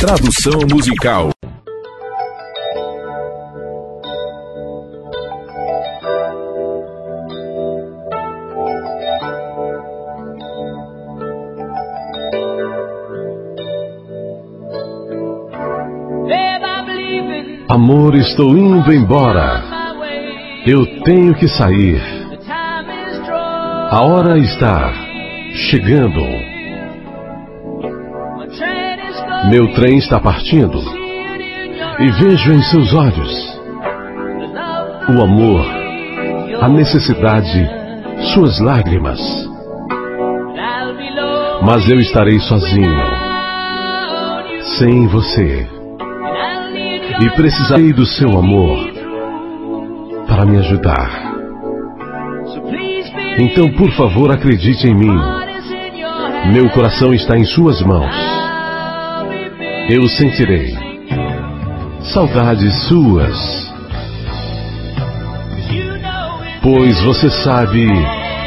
Tradução musical. Amor, estou indo embora. Eu tenho que sair. A hora está chegando. Meu trem está partindo. E vejo em seus olhos o amor, a necessidade, suas lágrimas. Mas eu estarei sozinho, sem você. E precisarei do seu amor para me ajudar. Então, por favor, acredite em mim. Meu coração está em suas mãos. Eu sentirei saudades suas. Pois você sabe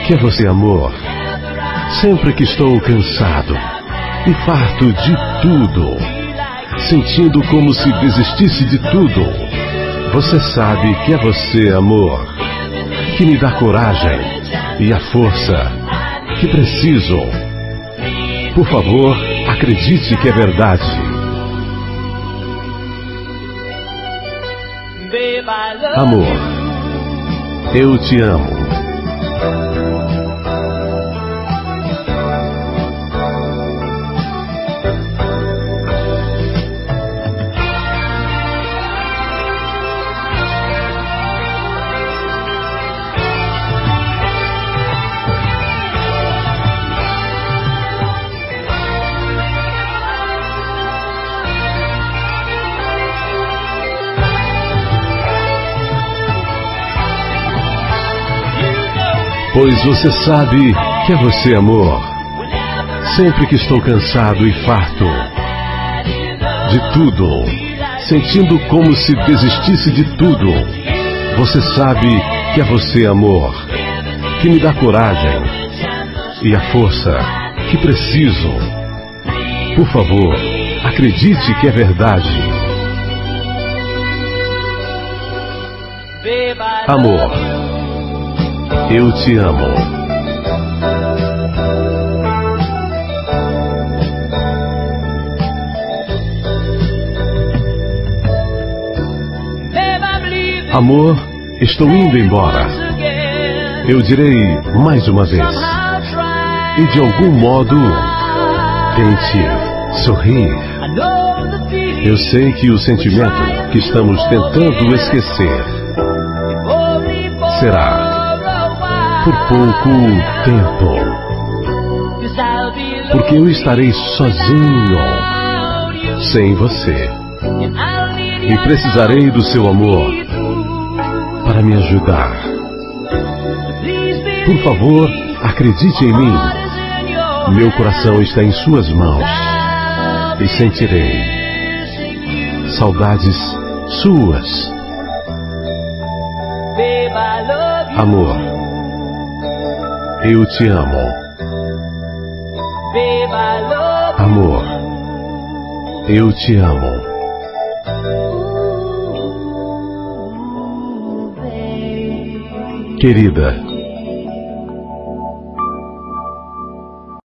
que é você amor. Sempre que estou cansado e farto de tudo, sentindo como se desistisse de tudo, você sabe que é você amor, que me dá coragem e a força que preciso. Por favor, acredite que é verdade. Amor, eu te amo. Pois você sabe que é você, amor. Sempre que estou cansado e farto de tudo, sentindo como se desistisse de tudo, você sabe que é você, amor, que me dá coragem e a força que preciso. Por favor, acredite que é verdade. Amor, eu te amo. Amor, estou indo embora. Eu direi mais uma vez. E de algum modo, tente sorrir. Eu sei que o sentimento que estamos tentando esquecer será por pouco tempo. Porque eu estarei sozinho, sem você. E precisarei do seu amor para me ajudar. Por favor, acredite em mim. Meu coração está em suas mãos e sentirei saudades suas. Amor, eu te amo. Amor, eu te amo. Querida,